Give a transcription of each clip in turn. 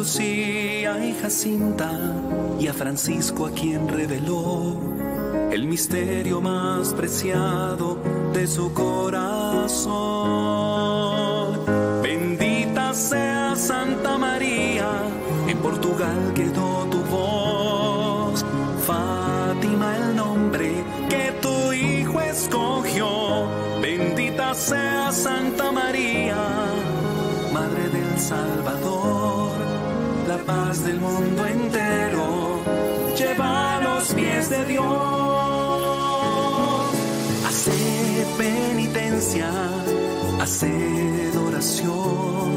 Lucía y Jacinta y a Francisco a quien reveló el misterio más preciado de su corazón. Bendita sea Santa María, en Portugal quedó tu voz. Fátima el nombre que tu hijo escogió. Bendita sea Santa María, Madre del Salvador, la paz del mundo entero. Lleva a los pies de Dios penitencia, haced oración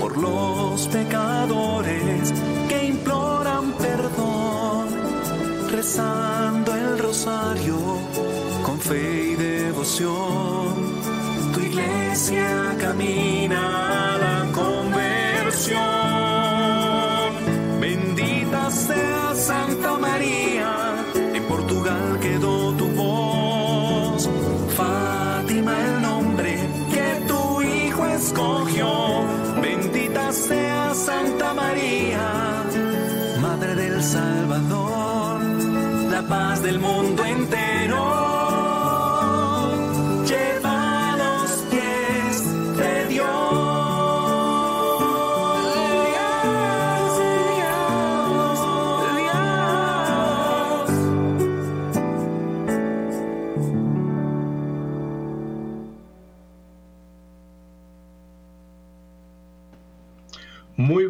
por los pecadores que imploran perdón, rezando el rosario con fe y devoción. Tu iglesia camina Bendita sea Santa María, Madre del Salvador, la paz del mundo entero. Muy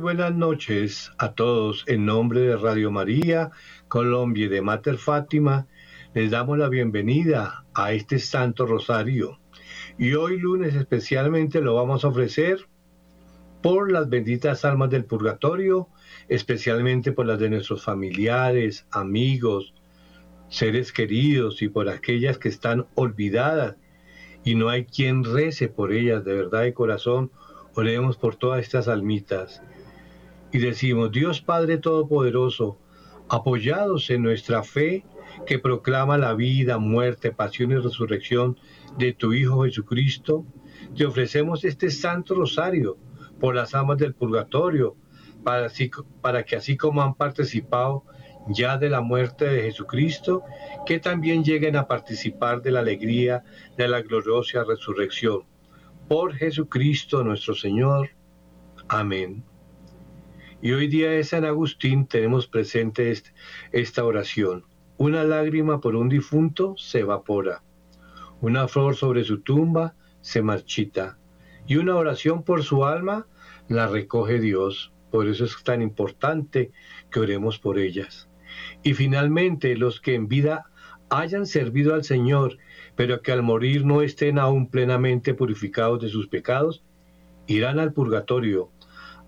buenas noches a todos. En nombre de Radio María, Colombia y de Mater Fátima, les damos la bienvenida a este Santo Rosario. Y hoy lunes especialmente lo vamos a ofrecer por las benditas almas del purgatorio, especialmente por las de nuestros familiares, amigos, seres queridos y por aquellas que están olvidadas y no hay quien rece por ellas de verdad de corazón. Oremos por todas estas almitas y decimos, Dios Padre Todopoderoso, apoyados en nuestra fe que proclama la vida, muerte, pasión y resurrección de tu Hijo Jesucristo, te ofrecemos este santo rosario por las almas del purgatorio, para, para que así como han participado ya de la muerte de Jesucristo, que también lleguen a participar de la alegría de la gloriosa resurrección. Por Jesucristo nuestro Señor. Amén. Y hoy día de San Agustín tenemos presente esta oración. Una lágrima por un difunto se evapora. Una flor sobre su tumba se marchita. Y una oración por su alma la recoge Dios. Por eso es tan importante que oremos por ellas. Y finalmente, los que en vida hayan servido al Señor, pero que al morir no estén aún plenamente purificados de sus pecados, irán al purgatorio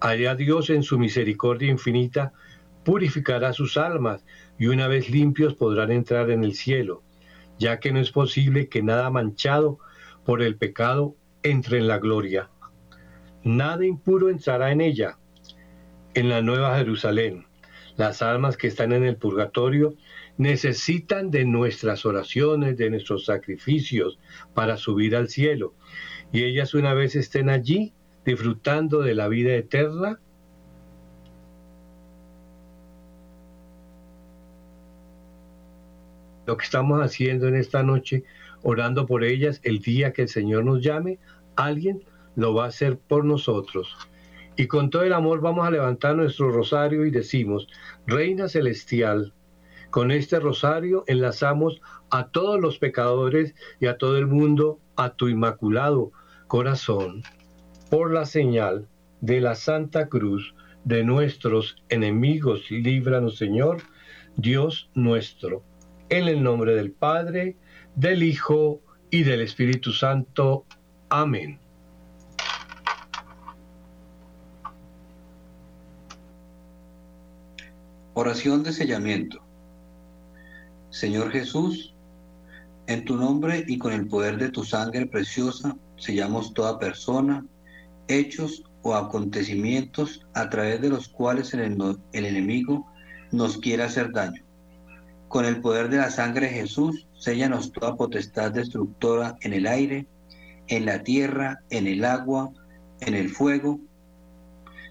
Allá Dios en su misericordia infinita purificará sus almas y una vez limpios podrán entrar en el cielo, ya que no es posible que nada manchado por el pecado entre en la gloria. Nada impuro entrará en ella, en la nueva Jerusalén. Las almas que están en el purgatorio necesitan de nuestras oraciones, de nuestros sacrificios para subir al cielo. Y ellas una vez estén allí, disfrutando de la vida eterna? Lo que estamos haciendo en esta noche, orando por ellas, el día que el Señor nos llame, alguien lo va a hacer por nosotros. Y con todo el amor vamos a levantar nuestro rosario y decimos, Reina Celestial, con este rosario enlazamos a todos los pecadores y a todo el mundo a tu inmaculado corazón por la señal de la Santa Cruz de nuestros enemigos, líbranos Señor, Dios nuestro. En el nombre del Padre, del Hijo y del Espíritu Santo. Amén. Oración de sellamiento. Señor Jesús, en tu nombre y con el poder de tu sangre preciosa, sellamos toda persona, hechos o acontecimientos a través de los cuales el, enemigo nos quiere hacer daño. Con el poder de la sangre de Jesús, séllanos toda potestad destructora en el aire, en la tierra, en el agua, en el fuego.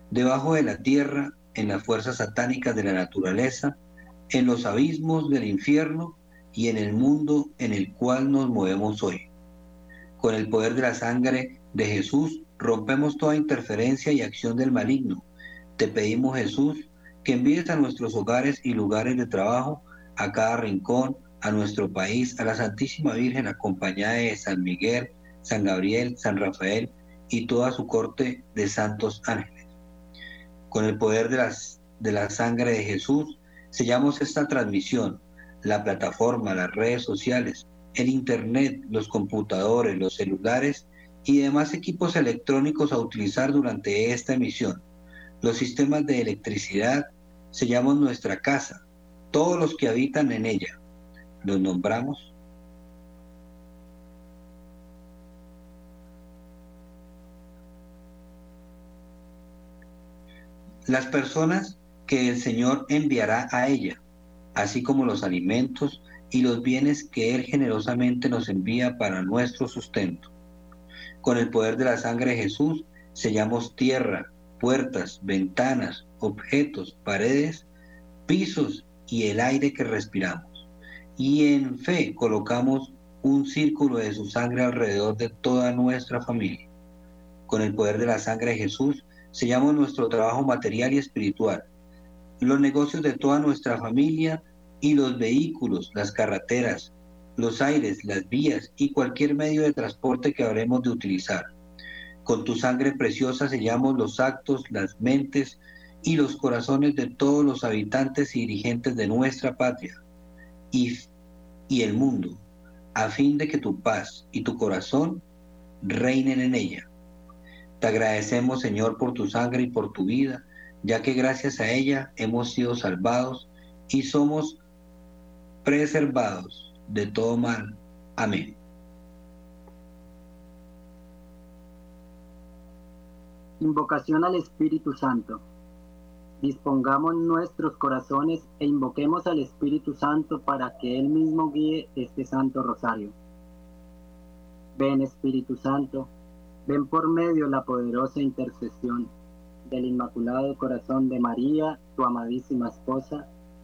debajo de la tierra, en las fuerzas satánicas de la naturaleza, en los abismos del infierno y en el mundo en el cual nos movemos hoy. Con el poder de la sangre de Jesús rompemos toda interferencia y acción del maligno. Te pedimos, Jesús, que envíes a nuestros hogares y lugares de trabajo, a cada rincón, a nuestro país, a la Santísima Virgen acompañada de San Miguel, San Gabriel, San Rafael y toda su corte de santos ángeles. Con el poder de, de la sangre de Jesús, sellamos esta transmisión, la plataforma, las redes sociales, el Internet, los computadores, los celulares y demás equipos electrónicos a utilizar durante esta emisión. Los sistemas de electricidad sellamos nuestra casa, todos los que habitan en ella. Los nombramos las personas que el Señor enviará a ella, así como los alimentos y los bienes que Él generosamente nos envía para nuestro sustento. Con el poder de la sangre de Jesús sellamos tierra, puertas, ventanas, objetos, paredes, pisos y el aire que respiramos. Y en fe colocamos un círculo de su sangre alrededor de toda nuestra familia. Con el poder de la sangre de Jesús sellamos nuestro trabajo material y espiritual, los negocios de toda nuestra familia y los vehículos, las carreteras, los aires, las vías y cualquier medio de transporte que habremos de utilizar. Con tu sangre preciosa sellamos los actos, las mentes y los corazones de todos los habitantes y dirigentes de nuestra patria y, y el mundo, a fin de que tu paz y tu corazón reinen en ella. Te agradecemos, Señor, por tu sangre y por tu vida, ya que gracias a ella hemos sido salvados y somos preservados de todo mal. Amén. Invocación al Espíritu Santo. Dispongamos nuestros corazones e invoquemos al Espíritu Santo para que Él mismo guíe este Santo Rosario. Ven Espíritu Santo Ven por medio la poderosa intercesión del Inmaculado Corazón de María, tu amadísima esposa,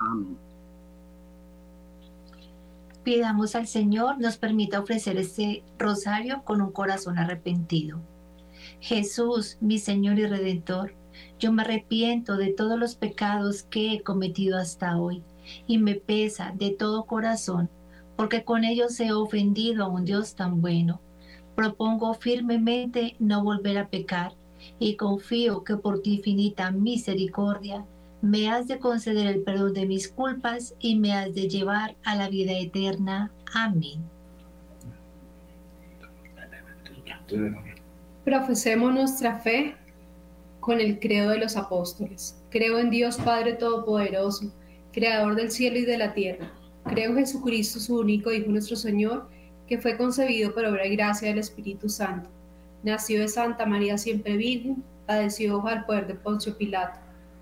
Amén. Pidamos al Señor nos permita ofrecer este rosario con un corazón arrepentido. Jesús, mi Señor y Redentor, yo me arrepiento de todos los pecados que he cometido hasta hoy y me pesa de todo corazón, porque con ellos he ofendido a un Dios tan bueno Propongo firmemente no volver a pecar y confío que por tu infinita misericordia me has de conceder el perdón de mis culpas y me has de llevar a la vida eterna. Amén. Profesemos nuestra fe con el credo de los apóstoles. Creo en Dios Padre Todopoderoso, Creador del cielo y de la tierra. Creo en Jesucristo, su único Hijo nuestro Señor que fue concebido por obra y gracia del Espíritu Santo. Nació de Santa María siempre Virgen, padeció bajo el poder de Poncio Pilato,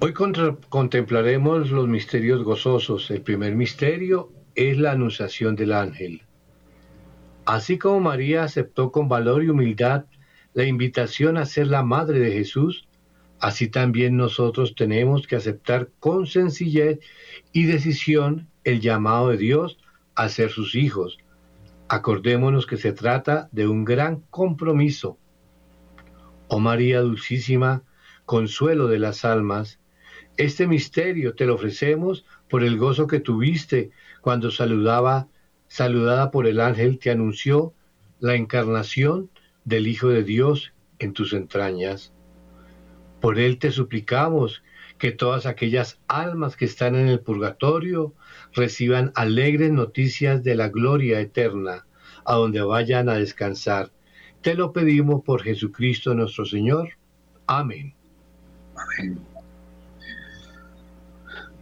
Hoy contemplaremos los misterios gozosos. El primer misterio es la anunciación del ángel. Así como María aceptó con valor y humildad la invitación a ser la madre de Jesús, Así también nosotros tenemos que aceptar con sencillez y decisión el llamado de Dios a ser sus hijos. Acordémonos que se trata de un gran compromiso. Oh María Dulcísima, consuelo de las almas, Este misterio te lo ofrecemos por el gozo que tuviste cuando saludaba, saludada por el ángel, te anunció la encarnación del Hijo de Dios en tus entrañas. Por él te suplicamos que todas aquellas almas que están en el purgatorio reciban alegres noticias de la gloria eterna, a donde vayan a descansar. Te lo pedimos por Jesucristo nuestro Señor. Amén. Amén.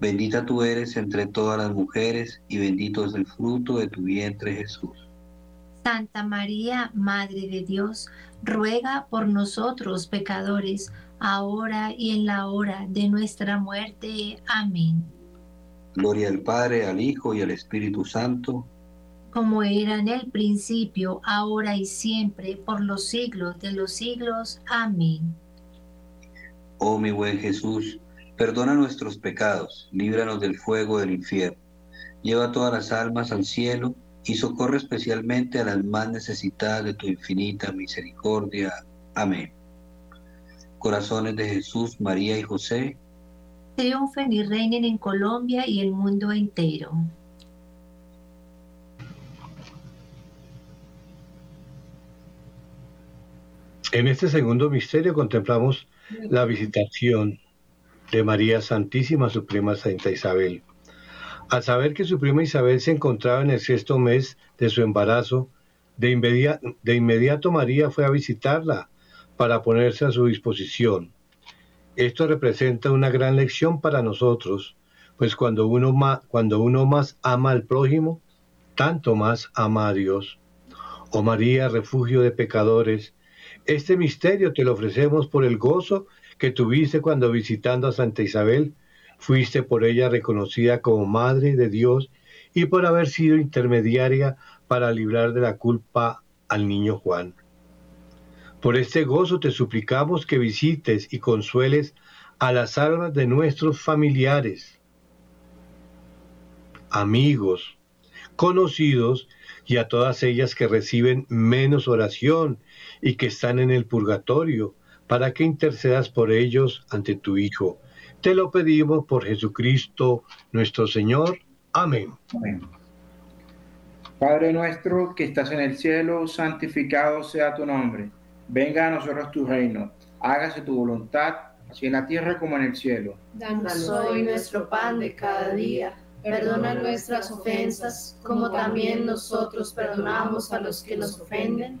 Bendita tú eres entre todas las mujeres y bendito es el fruto de tu vientre Jesús. Santa María, Madre de Dios, ruega por nosotros pecadores, ahora y en la hora de nuestra muerte. Amén. Gloria al Padre, al Hijo y al Espíritu Santo. Como era en el principio, ahora y siempre, por los siglos de los siglos. Amén. Oh mi buen Jesús, perdona nuestros pecados, líbranos del fuego del infierno, lleva todas las almas al cielo y socorre especialmente a las más necesitadas de tu infinita misericordia. Amén. corazones de Jesús, María y José, triunfen y reinen en Colombia y el mundo entero. En este segundo misterio contemplamos la visitación de María Santísima, su prima Santa Isabel. Al saber que su prima Isabel se encontraba en el sexto mes de su embarazo, de, inmediato María fue a visitarla para ponerse a su disposición. Esto representa una gran lección para nosotros, pues cuando uno más, cuando uno más ama al prójimo, tanto más ama a Dios. Oh María, refugio de pecadores, este misterio te lo ofrecemos por el gozo que tuviste cuando visitando a Santa Isabel, fuiste por ella reconocida como Madre de Dios y por haber sido intermediaria para librar de la culpa al niño Juan. Por este gozo te suplicamos que visites y consueles a las almas de nuestros familiares, amigos, conocidos y a todas ellas que reciben menos oración y que están en el purgatorio, para que intercedas por ellos ante tu Hijo. Te lo pedimos por Jesucristo nuestro Señor. Amén. Padre nuestro que estás en el cielo, santificado sea tu nombre. Venga a nosotros tu reino. Hágase tu voluntad, así en la tierra como en el cielo. Danos hoy nuestro pan de cada día. Perdona nuestras ofensas, como también nosotros perdonamos a los que nos ofenden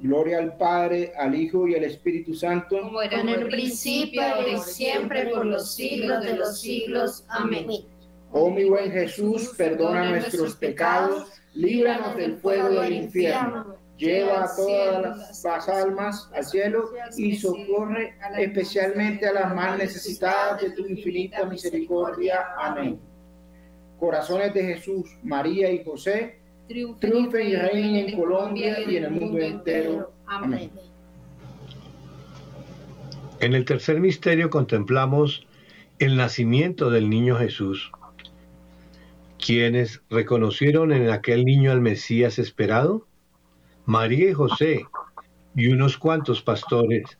Gloria al Padre, al Hijo y al Espíritu Santo. Como era en el principio, ahora y siempre, por los siglos de los siglos. Amén. Oh mi buen Jesús, perdona nuestros pecados, líbranos del fuego del infierno, lleva a todas las almas al cielo y socorre especialmente a las más necesitadas de tu infinita misericordia. Amén. Corazones de Jesús, María y José, triunfen y reinen en Colombia y en el mundo entero. Amén. En el tercer misterio contemplamos el nacimiento del niño Jesús. ¿Quiénes reconocieron en aquel niño al Mesías esperado? María y José y unos cuantos pastores,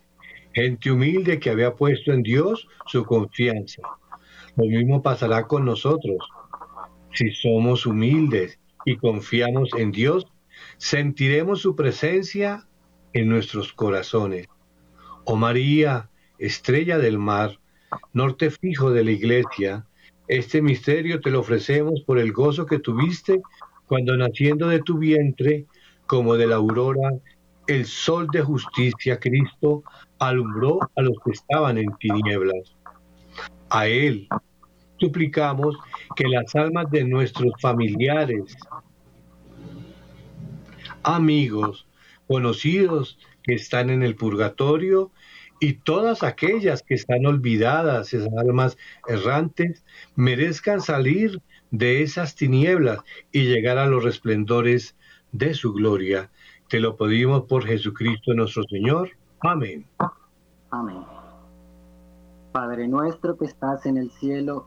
gente humilde que había puesto en Dios su confianza. Lo mismo pasará con nosotros. Si somos humildes y confiamos en Dios, sentiremos su presencia en nuestros corazones. Oh María, estrella del mar, norte fijo de la iglesia, este misterio te lo ofrecemos por el gozo que tuviste cuando naciendo de tu vientre, como de la aurora, el sol de justicia, Cristo, alumbró a los que estaban en tinieblas. A Él suplicamos que las almas de nuestros familiares, amigos, conocidos que están en el purgatorio y todas aquellas que están olvidadas, esas almas errantes, merezcan salir de esas tinieblas y llegar a los resplendores de su gloria. Te lo pedimos por Jesucristo nuestro Señor. Amén. Amén. Padre nuestro que estás en el cielo,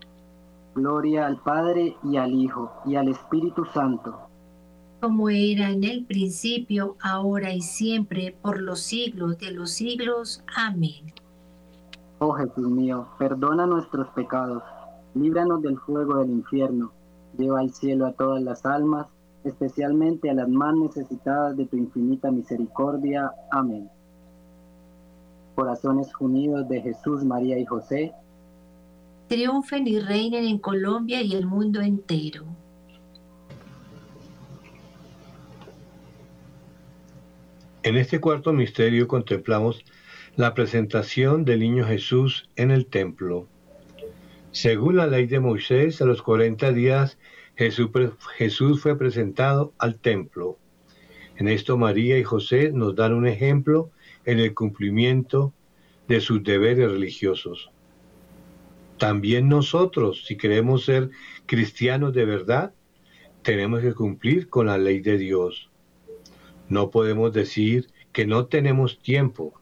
Gloria al Padre y al Hijo y al Espíritu Santo. Como era en el principio, ahora y siempre, por los siglos de los siglos. Amén. Oh Jesús mío, perdona nuestros pecados, líbranos del fuego del infierno, lleva al cielo a todas las almas especialmente a las más necesitadas de tu infinita misericordia. Amén. Corazones unidos de Jesús, María y José. Triunfen y reinen en Colombia y el mundo entero. En este cuarto misterio contemplamos la presentación del niño Jesús en el templo. Según la ley de Moisés, a los 40 días Jesús, fue presentado al templo. En esto María y José nos dan un ejemplo en el cumplimiento de sus deberes religiosos. También nosotros, si queremos ser cristianos de verdad, tenemos que cumplir con la ley de Dios. No podemos decir que no tenemos tiempo,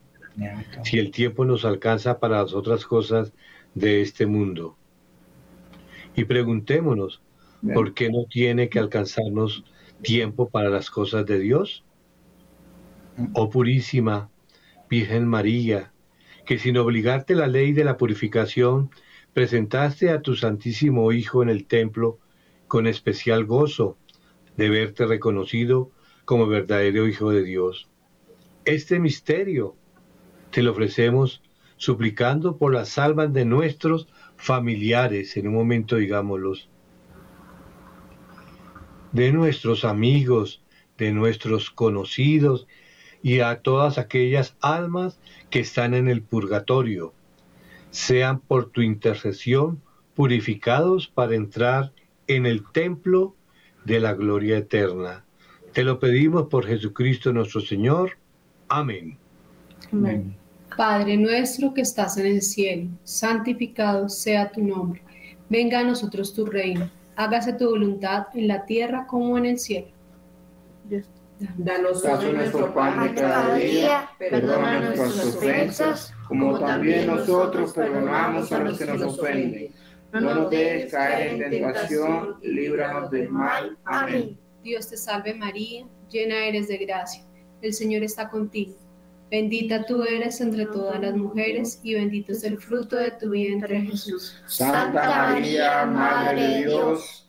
si el tiempo nos alcanza para las otras cosas de este mundo. Y preguntémonos, ¿Por qué no tiene que alcanzarnos tiempo para las cosas de Dios? Oh purísima Virgen María, que sin obligarte la ley de la purificación, presentaste a tu Santísimo Hijo en el templo con especial gozo de verte reconocido como verdadero Hijo de Dios. Este misterio te lo ofrecemos suplicando por las almas de nuestros familiares, en un momento digámoslos, de nuestros amigos, de nuestros conocidos y a todas aquellas almas que están en el purgatorio. Sean por tu intercesión purificados para entrar en el templo de la gloria eterna. Te lo pedimos por Jesucristo nuestro Señor. Amén. Amén. Padre nuestro que estás en el cielo, santificado sea tu nombre. Venga a nosotros tu reino hágase tu voluntad en la tierra como en el cielo. Danos hoy nuestro pan de cada día, perdona nuestras ofensas, como también nosotros perdonamos a los que nos ofenden. No nos dejes caer en tentación, líbranos del mal. Amén. Dios te salve María, llena eres de gracia, el Señor está contigo. Bendita tú eres entre todas las mujeres y bendito es el fruto de tu vientre Jesús. Santa María, Madre de Dios,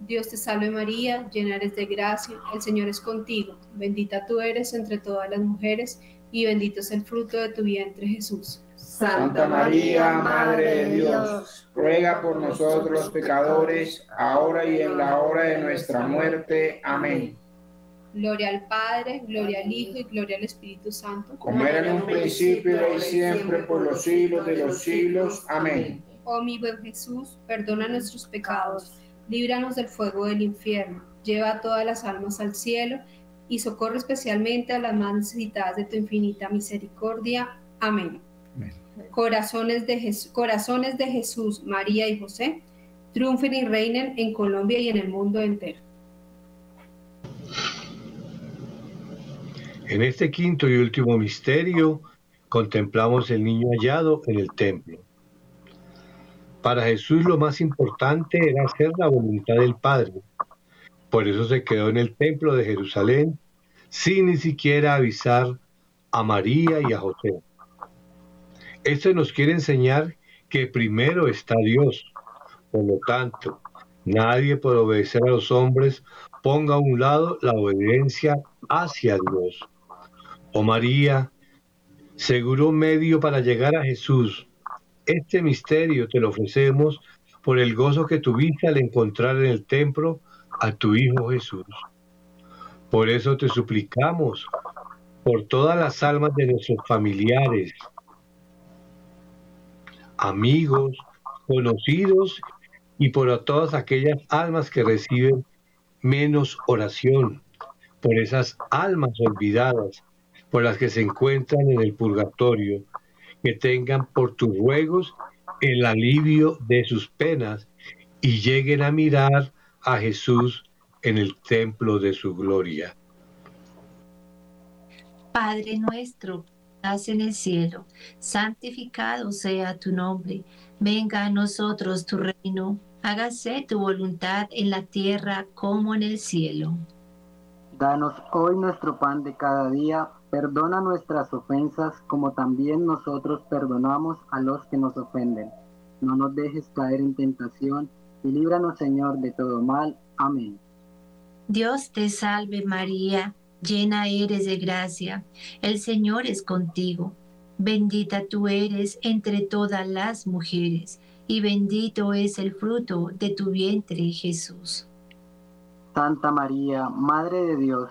Dios te salve María, llena eres de gracia, el Señor es contigo. Bendita tú eres entre todas las mujeres y bendito es el fruto de tu vientre Jesús. Santa María, Madre de Dios, ruega por nosotros los pecadores, ahora y en la hora de nuestra muerte. Amén. Gloria al Padre, gloria al Hijo y gloria al Espíritu Santo. Como era en un principio y siempre por los siglos de los siglos. Amén. Oh mi buen Jesús, perdona nuestros pecados, líbranos del fuego del infierno, lleva a todas las almas al cielo y socorre especialmente a las más necesitadas de tu infinita misericordia. Amén. Corazones, de corazones de Jesús, María y José, triunfen y reinen en Colombia y en el mundo entero. En este quinto y último misterio contemplamos el niño hallado en el templo. Para Jesús lo más importante era hacer la voluntad del Padre. Por eso se quedó en el templo de Jerusalén sin ni siquiera avisar a María y a José. Esto nos quiere enseñar que primero está Dios. Por lo tanto, nadie por obedecer a los hombres ponga a un lado la obediencia hacia Dios. Oh María, seguro medio para llegar a Jesús. Este misterio te lo ofrecemos por el gozo que tuviste al encontrar en el templo a tu Hijo Jesús. Por eso te suplicamos, por todas las almas de nuestros familiares, amigos, conocidos y por todas aquellas almas que reciben menos oración, por esas almas olvidadas, por las que se encuentran en el purgatorio, que tengan por tus ruegos el alivio de sus penas y lleguen a mirar a Jesús en el templo de su gloria. Padre nuestro, estás en el cielo, santificado sea tu nombre, venga a nosotros tu reino, hágase tu voluntad en la tierra como en el cielo. Danos hoy nuestro pan de cada día, perdona nuestras ofensas como también nosotros perdonamos a los que nos ofenden. No nos dejes caer en tentación y líbranos Señor de todo mal. Amén. Dios te salve María, llena eres de gracia, el Señor es contigo. Bendita tú eres entre todas las mujeres, y bendito es el fruto de tu vientre Jesús. Santa María, Madre de Dios,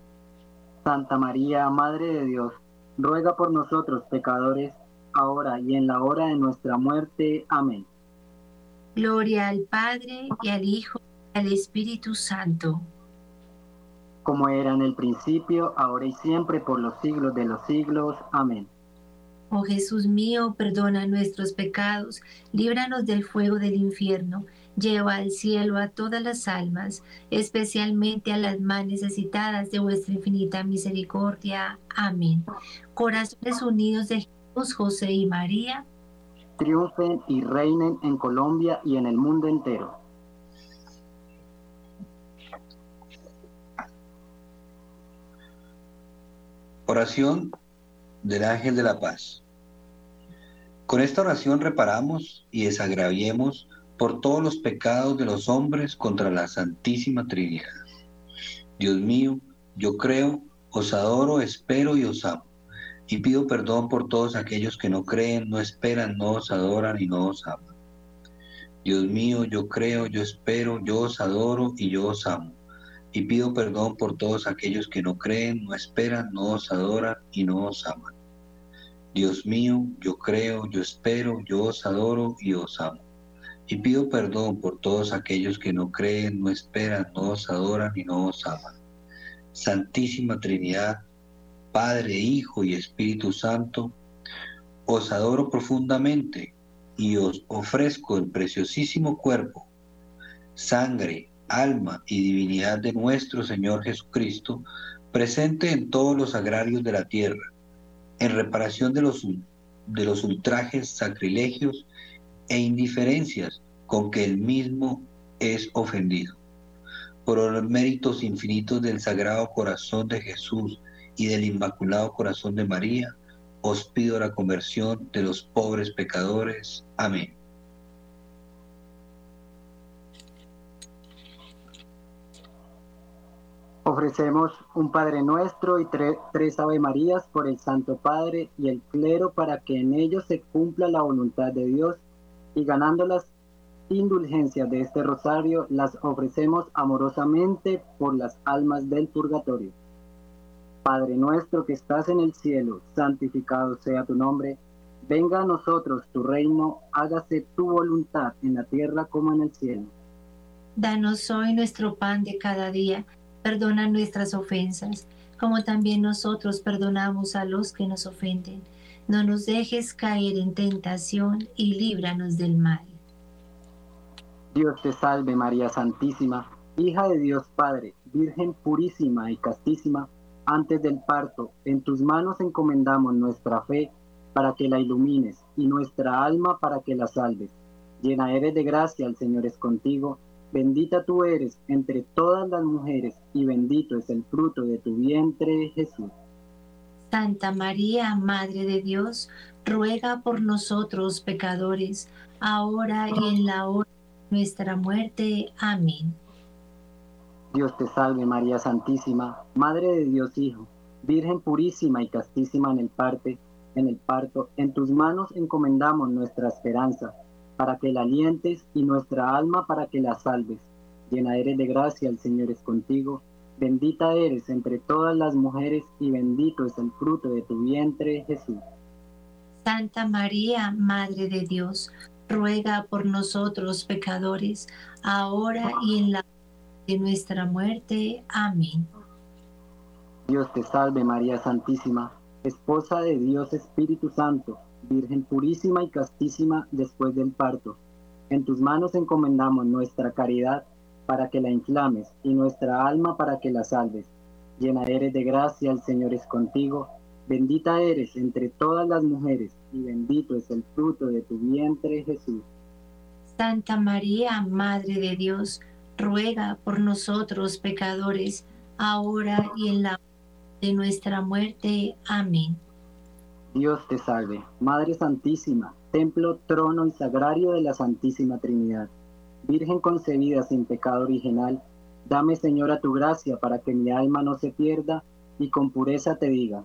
Santa María, Madre de Dios, ruega por nosotros pecadores, ahora y en la hora de nuestra muerte. Amén. Gloria al Padre y al Hijo y al Espíritu Santo. Como era en el principio, ahora y siempre, por los siglos de los siglos. Amén. Oh Jesús mío, perdona nuestros pecados, líbranos del fuego del infierno lleva al cielo a todas las almas, especialmente a las más necesitadas de vuestra infinita misericordia. Amén. Corazones unidos de Jesús, José y María. Triunfen y reinen en Colombia y en el mundo entero. Oración del ángel de la paz. Con esta oración reparamos y desagraviemos por todos los pecados de los hombres contra la Santísima Trinidad. Dios mío, yo creo, os adoro, espero y os amo. Y pido perdón por todos aquellos que no creen, no esperan, no os adoran y no os aman. Dios mío, yo creo, yo espero, yo os adoro y yo os amo. Y pido perdón por todos aquellos que no creen, no esperan, no os adoran y no os aman. Dios mío, yo creo, yo espero, yo os adoro y os amo y pido perdón por todos aquellos que no creen, no esperan, no os adoran y no os aman. Santísima Trinidad, Padre, Hijo y Espíritu Santo, os adoro profundamente y os ofrezco el preciosísimo cuerpo, sangre, alma y divinidad de nuestro Señor Jesucristo, presente en todos los agrarios de la tierra, en reparación de los, de los ultrajes, sacrilegios e indiferencias con que el mismo es ofendido. Por los méritos infinitos del Sagrado Corazón de Jesús y del Inmaculado Corazón de María, os pido la conversión de los pobres pecadores. Amén. Ofrecemos un Padre Nuestro y tres Ave Marías por el Santo Padre y el clero para que en ellos se cumpla la voluntad de Dios y ganando las indulgencias de este rosario las ofrecemos amorosamente por las almas del purgatorio. Padre nuestro que estás en el cielo, santificado sea tu nombre, venga a nosotros tu reino, hágase tu voluntad en la tierra como en el cielo. Danos hoy nuestro pan de cada día, perdona nuestras ofensas, como también nosotros perdonamos a los que nos ofenden. No nos dejes caer en tentación y líbranos del mal. Dios te salve María Santísima, hija de Dios Padre, Virgen purísima y castísima, antes del parto, en tus manos encomendamos nuestra fe para que la ilumines y nuestra alma para que la salves. Llena eres de gracia, el Señor es contigo, bendita tú eres entre todas las mujeres y bendito es el fruto de tu vientre, Jesús. Santa María, Madre de Dios, ruega por nosotros pecadores, ahora y en la hora nuestra muerte. Amén. Dios te salve María Santísima, Madre de Dios Hijo, Virgen purísima y castísima en el parte, en el parto, en tus manos encomendamos nuestra esperanza, para que la alientes y nuestra alma para que la salves. Llena eres de gracia, el Señor es contigo, bendita eres entre todas las mujeres y bendito es el fruto de tu vientre, Jesús. Santa María, Madre de Dios, ruega por nosotros pecadores, ahora y en la de nuestra muerte. Amén. Dios te salve María Santísima, esposa de Dios Espíritu Santo, Virgen purísima y castísima después del parto. En tus manos encomendamos nuestra caridad para que la inflames y nuestra alma para que la salves. Llena eres de gracia, el Señor es contigo Bendita eres entre todas las mujeres y bendito es el fruto de tu vientre, Jesús. Santa María, Madre de Dios, ruega por nosotros pecadores, ahora y en la hora de nuestra muerte. Amén. Dios te salve, Madre Santísima, templo, trono y sagrario de la Santísima Trinidad. Virgen concebida sin pecado original, dame Señora tu gracia para que mi alma no se pierda y con pureza te diga,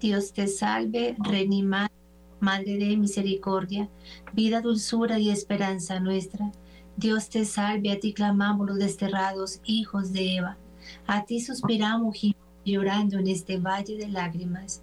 Dios te salve, Reina Madre de misericordia, vida, dulzura y esperanza nuestra. Dios te salve, a ti clamamos los desterrados hijos de Eva. A ti suspiramos llorando en este valle de lágrimas.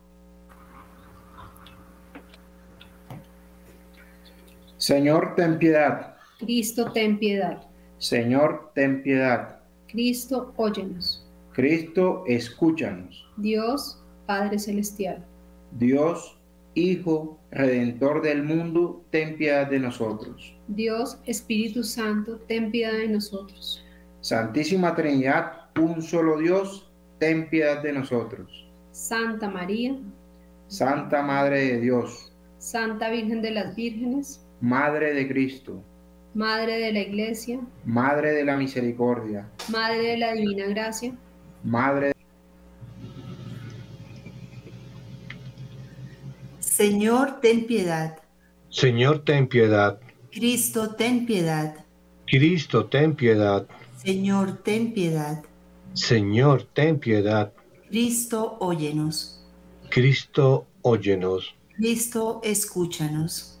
Señor, ten piedad. Cristo, ten piedad. Señor, ten piedad. Cristo, óyenos. Cristo, escúchanos. Dios, Padre Celestial. Dios, Hijo, Redentor del mundo, ten piedad de nosotros. Dios, Espíritu Santo, ten piedad de nosotros. Santísima Trinidad, un solo Dios, ten piedad de nosotros. Santa María. Santa Madre de Dios. Santa Virgen de las Vírgenes. Madre de Cristo. Madre de la Iglesia. Madre de la Misericordia. Madre de la Divina Gracia. Madre de Señor, ten piedad. Señor, ten piedad. Cristo, ten piedad. Cristo, ten piedad. Señor, ten piedad. Señor, ten piedad. Cristo, óyenos. Cristo, óyenos. Cristo, escúchanos.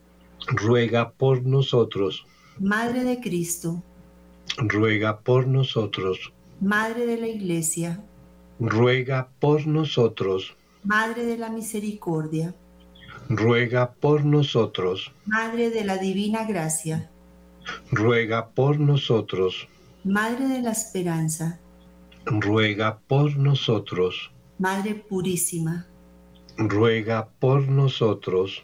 ruega por nosotros. Madre de Cristo, ruega por nosotros. Madre de la Iglesia, ruega por nosotros. Madre de la Misericordia, ruega por nosotros. Madre de la Divina Gracia, ruega por nosotros. Madre de la Esperanza, ruega por nosotros. Madre Purísima, ruega por nosotros.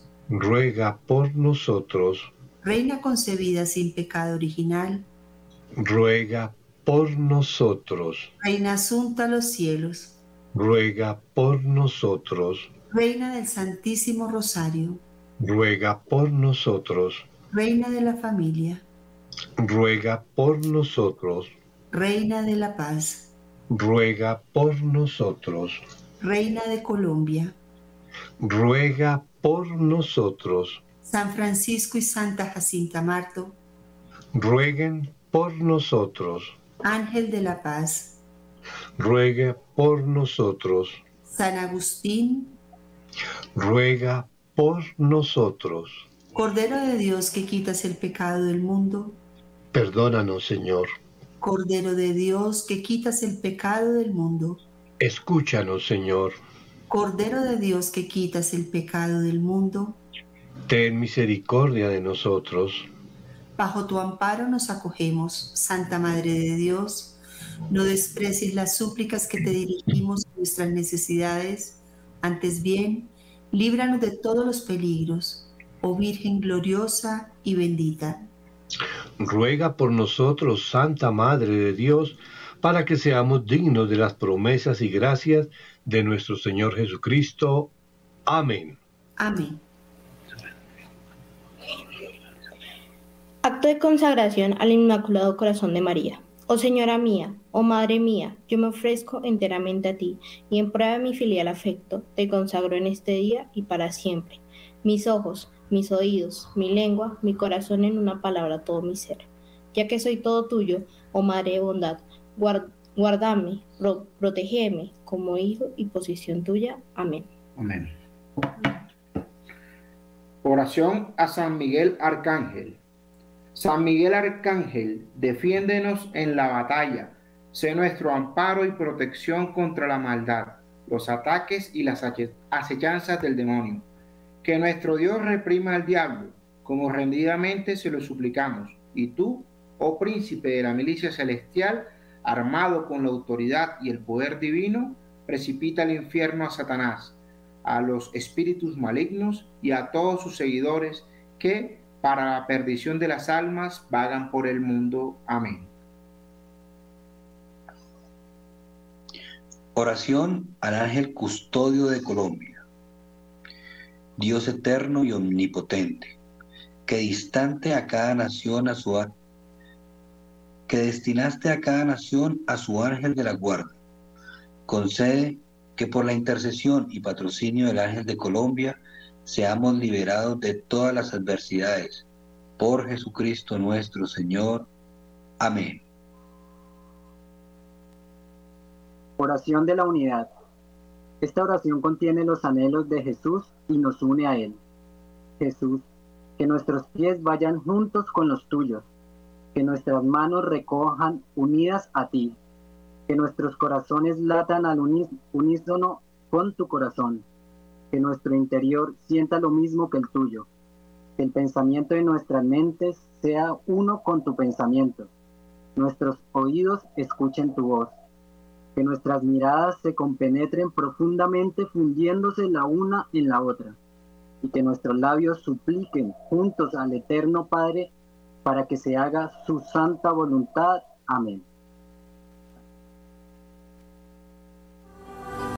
ruega por nosotros. Reina concebida sin pecado original, ruega por nosotros. Reina asunta a los cielos, ruega por nosotros. Reina del Santísimo Rosario, ruega por nosotros. Reina de la familia, ruega por nosotros. Reina de la paz, ruega por nosotros. Reina de Colombia, ruega por nosotros. San Francisco y Santa Jacinta Marto, rueguen por nosotros. Ángel de la paz, ruegue por nosotros. San Agustín, ruega por nosotros. Cordero de Dios que quitas el pecado del mundo, perdónanos, Señor. Cordero de Dios que quitas el pecado del mundo, escúchanos, Señor. Cordero de Dios que quitas el pecado del mundo, ten misericordia de nosotros. Bajo tu amparo nos acogemos, Santa Madre de Dios. No desprecies las súplicas que te dirigimos en nuestras necesidades. Antes bien, líbranos de todos los peligros, oh Virgen gloriosa y bendita. Ruega por nosotros, Santa Madre de Dios, para que seamos dignos de las promesas y gracias de nuestro Señor Jesucristo. Amén. Amén. Acto de consagración al Inmaculado Corazón de María. Oh Señora mía, oh Madre mía, yo me ofrezco enteramente a ti y en prueba de mi filial afecto te consagro en este día y para siempre mis ojos, mis oídos, mi lengua, mi corazón en una palabra, todo mi ser. Ya que soy todo tuyo, oh Madre de bondad, guardame, protegeme como hijo y posición tuya. Amén. Amén. Oración a San Miguel Arcángel. San Miguel Arcángel, defiéndenos en la batalla. Sé nuestro amparo y protección contra la maldad, los ataques y las acechanzas del demonio. Que nuestro Dios reprima al diablo, como rendidamente se lo suplicamos. Y tú, oh príncipe de la milicia celestial, armado con la autoridad y el poder divino, precipita al infierno a Satanás, a los espíritus malignos y a todos sus seguidores que, para la perdición de las almas, vagan por el mundo. Amén. Oración al ángel custodio de Colombia. Dios eterno y omnipotente, que distante a cada nación a su que destinaste a cada nación a su ángel de la guarda. Concede que por la intercesión y patrocinio del ángel de Colombia seamos liberados de todas las adversidades. Por Jesucristo nuestro Señor. Amén. Oración de la unidad. Esta oración contiene los anhelos de Jesús y nos une a Él. Jesús, que nuestros pies vayan juntos con los tuyos, que nuestras manos recojan unidas a ti, que nuestros corazones latan al unísono con tu corazón, que nuestro interior sienta lo mismo que el tuyo, que el pensamiento de nuestras mentes sea uno con tu pensamiento, nuestros oídos escuchen tu voz, que nuestras miradas se compenetren profundamente fundiéndose la una en la otra, y que nuestros labios supliquen juntos al Eterno Padre para que se haga su santa voluntad. Amén.